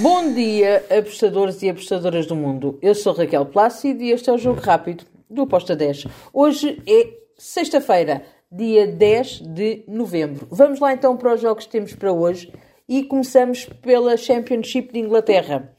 Bom dia, apostadores e apostadoras do mundo. Eu sou Raquel Plácido e este é o Jogo Rápido do Aposta 10. Hoje é sexta-feira, dia 10 de novembro. Vamos lá então para os jogos que temos para hoje e começamos pela Championship de Inglaterra.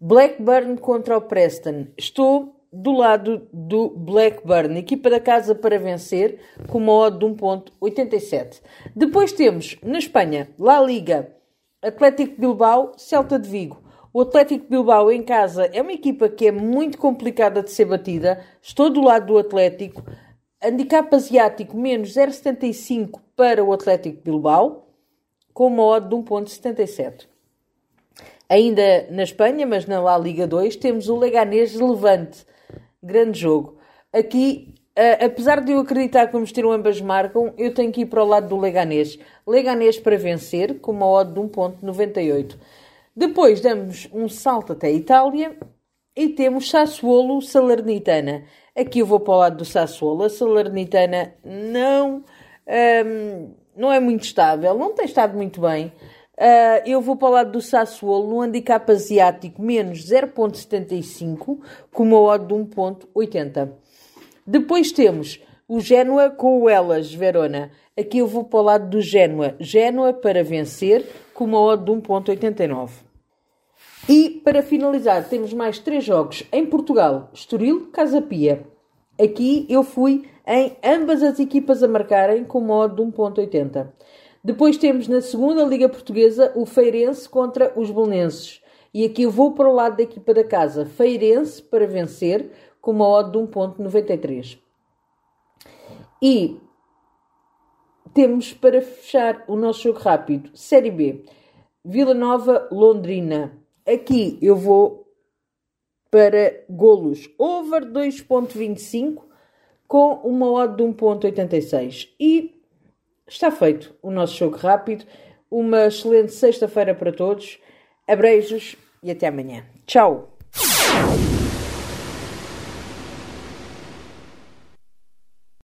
Blackburn contra o Preston. Estou do lado do Blackburn, equipa da casa para vencer, com uma odd de 1.87. Depois temos, na Espanha, La Liga, Atlético Bilbao, Celta de Vigo. O Atlético Bilbao em casa é uma equipa que é muito complicada de ser batida. Estou do lado do Atlético. Handicap asiático menos 0,75 para o Atlético Bilbao, com uma odd de 1,77. Ainda na Espanha, mas na La Liga 2, temos o Leganés Levante. Grande jogo. Aqui Uh, apesar de eu acreditar que vamos ter um ambas marcam, eu tenho que ir para o lado do Leganês. Leganês para vencer, com uma odd de 1.98. Depois damos um salto até a Itália e temos Sassuolo Salernitana. Aqui eu vou para o lado do Sassuolo. A Salernitana não, um, ehm, não é muito estável, não tem estado muito bem. Uh, eu vou para o lado do Sassuolo no handicap asiático menos 0.75 com uma odd de 1.80. Depois temos o Génua com o Elas Verona. Aqui eu vou para o lado do Génua. Génua para vencer com uma odd de 1.89. E para finalizar, temos mais três jogos em Portugal: Estoril, Casa Pia. Aqui eu fui em ambas as equipas a marcarem com uma odd de 1.80. Depois temos na segunda Liga Portuguesa o Feirense contra os Belenenses. E aqui eu vou para o lado da equipa da casa. Feirense para vencer com uma odd de 1.93. E temos para fechar o nosso jogo rápido, Série B, Vila Nova Londrina. Aqui eu vou para golos over 2.25 com uma odd de 1.86. E está feito o nosso jogo rápido. Uma excelente sexta-feira para todos. Abreijos e até amanhã. Tchau!